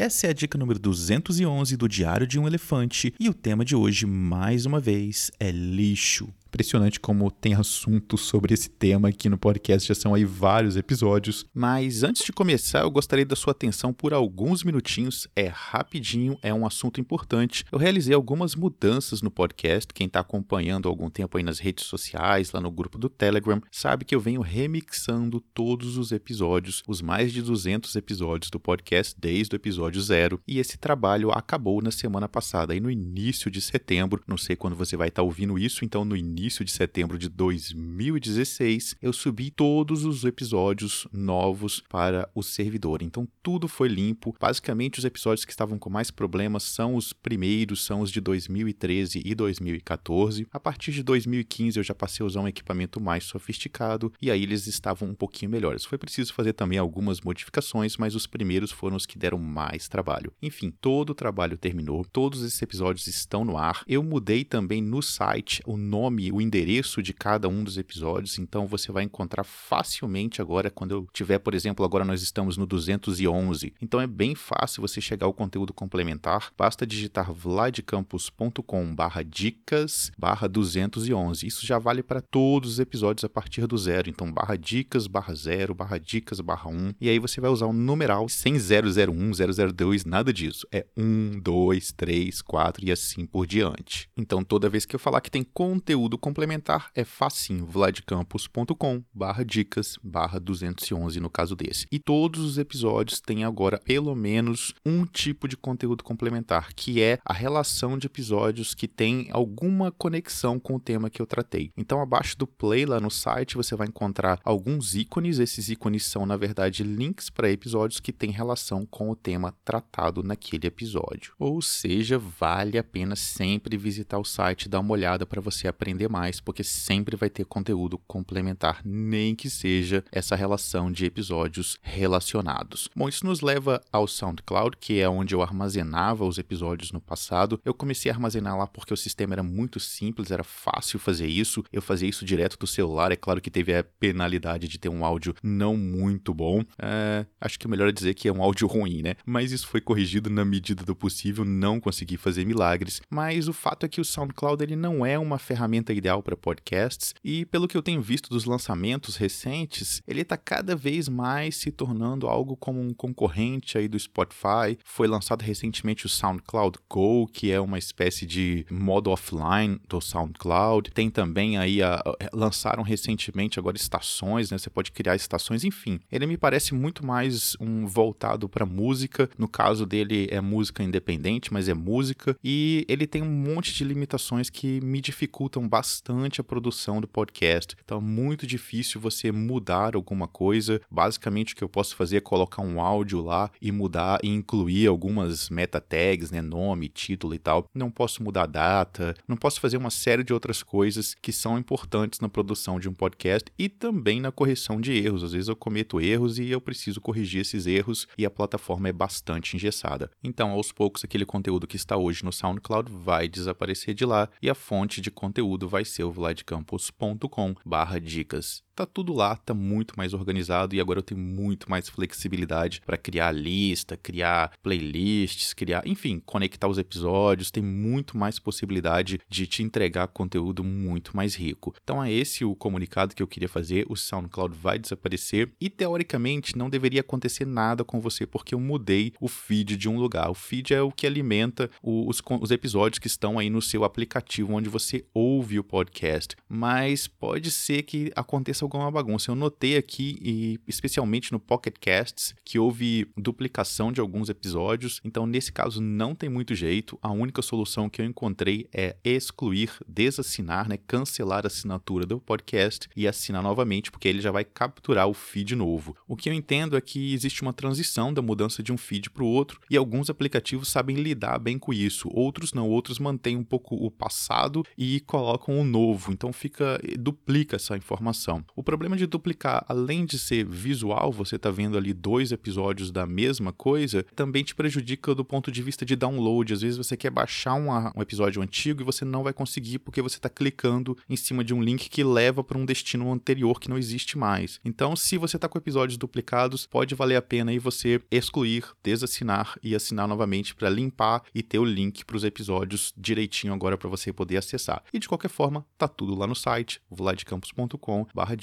Essa é a dica número 211 do Diário de um Elefante e o tema de hoje, mais uma vez, é lixo. Impressionante como tem assunto sobre esse tema aqui no podcast, já são aí vários episódios. Mas antes de começar, eu gostaria da sua atenção por alguns minutinhos. É rapidinho, é um assunto importante. Eu realizei algumas mudanças no podcast. Quem está acompanhando há algum tempo aí nas redes sociais, lá no grupo do Telegram, sabe que eu venho remixando todos os episódios, os mais de 200 episódios do podcast desde o episódio zero. E esse trabalho acabou na semana passada, aí no início de setembro. Não sei quando você vai estar tá ouvindo isso, então no início início de setembro de 2016, eu subi todos os episódios novos para o servidor. Então tudo foi limpo. Basicamente, os episódios que estavam com mais problemas são os primeiros, são os de 2013 e 2014. A partir de 2015 eu já passei a usar um equipamento mais sofisticado e aí eles estavam um pouquinho melhores. Foi preciso fazer também algumas modificações, mas os primeiros foram os que deram mais trabalho. Enfim, todo o trabalho terminou, todos esses episódios estão no ar. Eu mudei também no site o nome o endereço de cada um dos episódios, então você vai encontrar facilmente agora quando eu tiver, por exemplo, agora nós estamos no 211. Então é bem fácil você chegar ao conteúdo complementar, basta digitar vladcampus.com/dicas/211. 211. Isso já vale para todos os episódios a partir do zero, então barra dicas, barra zero, barra dicas, barra 1, e aí você vai usar um numeral sem 001, 002, nada disso. É 1, 2, 3, 4 e assim por diante. Então toda vez que eu falar que tem conteúdo complementar é facinho, vladcampus.com barra dicas barra 211 no caso desse. E todos os episódios têm agora pelo menos um tipo de conteúdo complementar, que é a relação de episódios que tem alguma conexão com o tema que eu tratei. Então abaixo do play lá no site você vai encontrar alguns ícones, esses ícones são na verdade links para episódios que têm relação com o tema tratado naquele episódio. Ou seja, vale a pena sempre visitar o site, dar uma olhada para você aprender mais, porque sempre vai ter conteúdo complementar, nem que seja essa relação de episódios relacionados. Bom, isso nos leva ao SoundCloud, que é onde eu armazenava os episódios no passado. Eu comecei a armazenar lá porque o sistema era muito simples, era fácil fazer isso. Eu fazia isso direto do celular. É claro que teve a penalidade de ter um áudio não muito bom. É, acho que o melhor é dizer que é um áudio ruim, né? Mas isso foi corrigido na medida do possível. Não consegui fazer milagres. Mas o fato é que o SoundCloud ele não é uma ferramenta ideal para podcasts e pelo que eu tenho visto dos lançamentos recentes, ele está cada vez mais se tornando algo como um concorrente aí do Spotify. Foi lançado recentemente o SoundCloud Go, que é uma espécie de modo offline do SoundCloud. Tem também aí a, lançaram recentemente agora estações, né? Você pode criar estações, enfim. Ele me parece muito mais um voltado para música. No caso dele é música independente, mas é música e ele tem um monte de limitações que me dificultam bastante bastante a produção do podcast. Então é muito difícil você mudar alguma coisa. Basicamente o que eu posso fazer é colocar um áudio lá e mudar e incluir algumas meta tags, né, nome, título e tal. Não posso mudar data, não posso fazer uma série de outras coisas que são importantes na produção de um podcast e também na correção de erros. Às vezes eu cometo erros e eu preciso corrigir esses erros e a plataforma é bastante engessada. Então, aos poucos aquele conteúdo que está hoje no SoundCloud vai desaparecer de lá e a fonte de conteúdo vai ser o vladcampus.com barra dicas tá tudo lá, tá muito mais organizado e agora eu tenho muito mais flexibilidade para criar lista, criar playlists, criar, enfim, conectar os episódios, tem muito mais possibilidade de te entregar conteúdo muito mais rico. Então é esse o comunicado que eu queria fazer, o SoundCloud vai desaparecer e teoricamente não deveria acontecer nada com você porque eu mudei o feed de um lugar. O feed é o que alimenta os, os episódios que estão aí no seu aplicativo onde você ouve o podcast, mas pode ser que aconteça alguma bagunça. Eu notei aqui, e especialmente no Pocket Casts, que houve duplicação de alguns episódios, então nesse caso não tem muito jeito. A única solução que eu encontrei é excluir, desassinar, né, cancelar a assinatura do podcast e assinar novamente, porque ele já vai capturar o feed novo. O que eu entendo é que existe uma transição da mudança de um feed para o outro e alguns aplicativos sabem lidar bem com isso, outros não, outros mantêm um pouco o passado e colocam o novo, então fica duplica essa informação. O problema de duplicar, além de ser visual, você está vendo ali dois episódios da mesma coisa, também te prejudica do ponto de vista de download. Às vezes você quer baixar um, um episódio antigo e você não vai conseguir porque você está clicando em cima de um link que leva para um destino anterior que não existe mais. Então, se você está com episódios duplicados, pode valer a pena aí você excluir, desassinar e assinar novamente para limpar e ter o link para os episódios direitinho agora para você poder acessar. E de qualquer forma, tá tudo lá no site,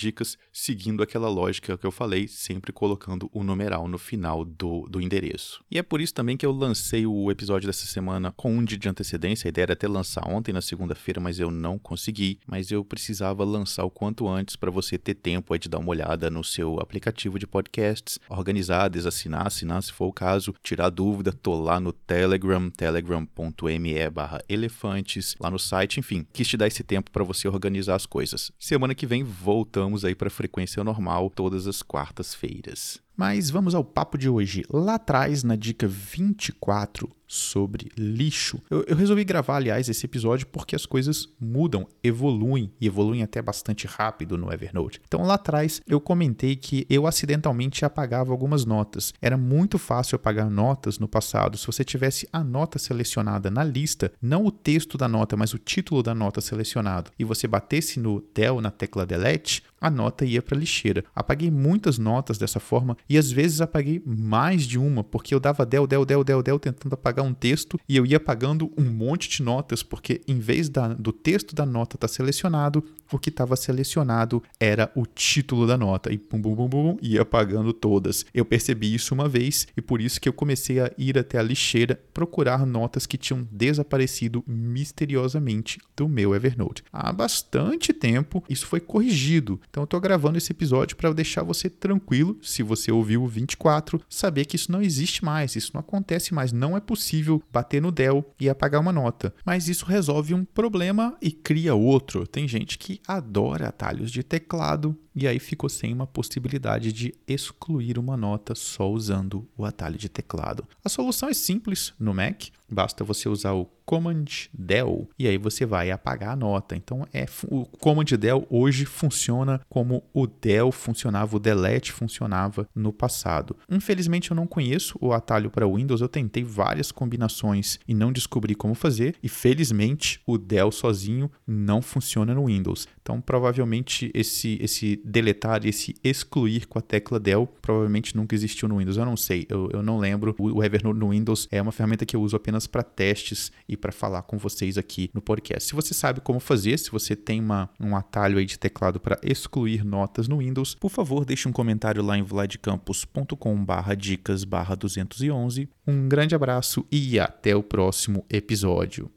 vladicampos.com/dicas, seguindo aquela lógica que eu falei, sempre colocando o numeral no final do, do endereço. E é por isso também que eu lancei o episódio dessa semana com um dia de antecedência. A ideia era até lançar ontem, na segunda-feira, mas eu não consegui. Mas eu precisava lançar o quanto antes para você ter tempo aí de dar uma olhada no seu aplicativo de podcasts, organizar, desassinar, assinar se for o caso, tirar dúvida, tô lá no Telegram, telegram.me barra elefantes, lá no site, enfim, quis te dar esse tempo para você organizar as coisas. Semana que vem voltamos aí para frequência normal, todas as quartas-feiras. Mas vamos ao papo de hoje. Lá atrás, na dica 24, sobre lixo. Eu, eu, resolvi gravar, aliás, esse episódio porque as coisas mudam, evoluem e evoluem até bastante rápido no Evernote. Então lá atrás eu comentei que eu acidentalmente apagava algumas notas. Era muito fácil apagar notas no passado. Se você tivesse a nota selecionada na lista, não o texto da nota, mas o título da nota selecionado, e você batesse no del na tecla delete, a nota ia para lixeira. Apaguei muitas notas dessa forma e às vezes apaguei mais de uma, porque eu dava del, del, del, del, del tentando apagar um texto e eu ia apagando um monte de notas, porque em vez da, do texto da nota estar tá selecionado, o que estava selecionado era o título da nota. E pum, pum, pum, pum, ia apagando todas. Eu percebi isso uma vez e por isso que eu comecei a ir até a lixeira procurar notas que tinham desaparecido misteriosamente do meu Evernote. Há bastante tempo isso foi corrigido. Então eu estou gravando esse episódio para deixar você tranquilo, se você ouviu o 24, saber que isso não existe mais, isso não acontece mais, não é possível bater no Dell e apagar uma nota. Mas isso resolve um problema e cria outro. Tem gente que adora atalhos de teclado e aí ficou sem uma possibilidade de excluir uma nota só usando o atalho de teclado. A solução é simples no Mac, basta você usar o Command Del e aí você vai apagar a nota. Então é o Command Del hoje funciona como o Del funcionava, o Delete funcionava no passado. Infelizmente eu não conheço o atalho para Windows, eu tentei várias combinações e não descobri como fazer e felizmente o Del sozinho não funciona no Windows. Então provavelmente esse esse deletar esse excluir com a tecla Del provavelmente nunca existiu no Windows. Eu não sei, eu, eu não lembro. O Evernote no Windows é uma ferramenta que eu uso apenas para testes e para falar com vocês aqui no podcast. Se você sabe como fazer, se você tem uma, um atalho aí de teclado para excluir notas no Windows, por favor, deixe um comentário lá em vladcampus.com/dicas/211. Um grande abraço e até o próximo episódio.